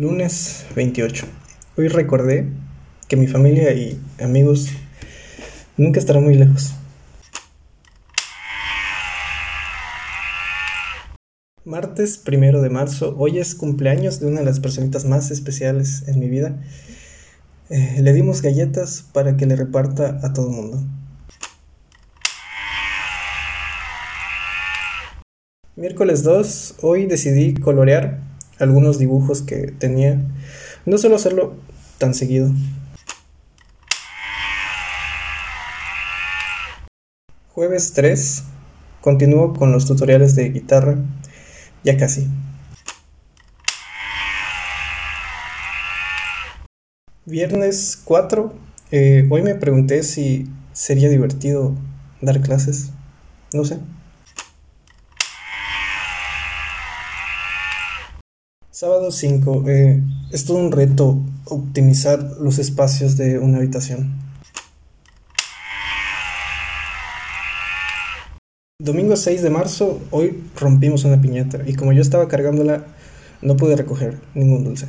Lunes 28. Hoy recordé que mi familia y amigos nunca estarán muy lejos. Martes primero de marzo, hoy es cumpleaños de una de las personitas más especiales en mi vida. Eh, le dimos galletas para que le reparta a todo el mundo. Miércoles 2, hoy decidí colorear algunos dibujos que tenía. No suelo hacerlo tan seguido. Jueves 3, continúo con los tutoriales de guitarra. Ya casi. Viernes 4, eh, hoy me pregunté si sería divertido dar clases. No sé. Sábado 5. Eh, es todo un reto optimizar los espacios de una habitación. Domingo 6 de marzo, hoy rompimos una piñata y como yo estaba cargándola, no pude recoger ningún dulce.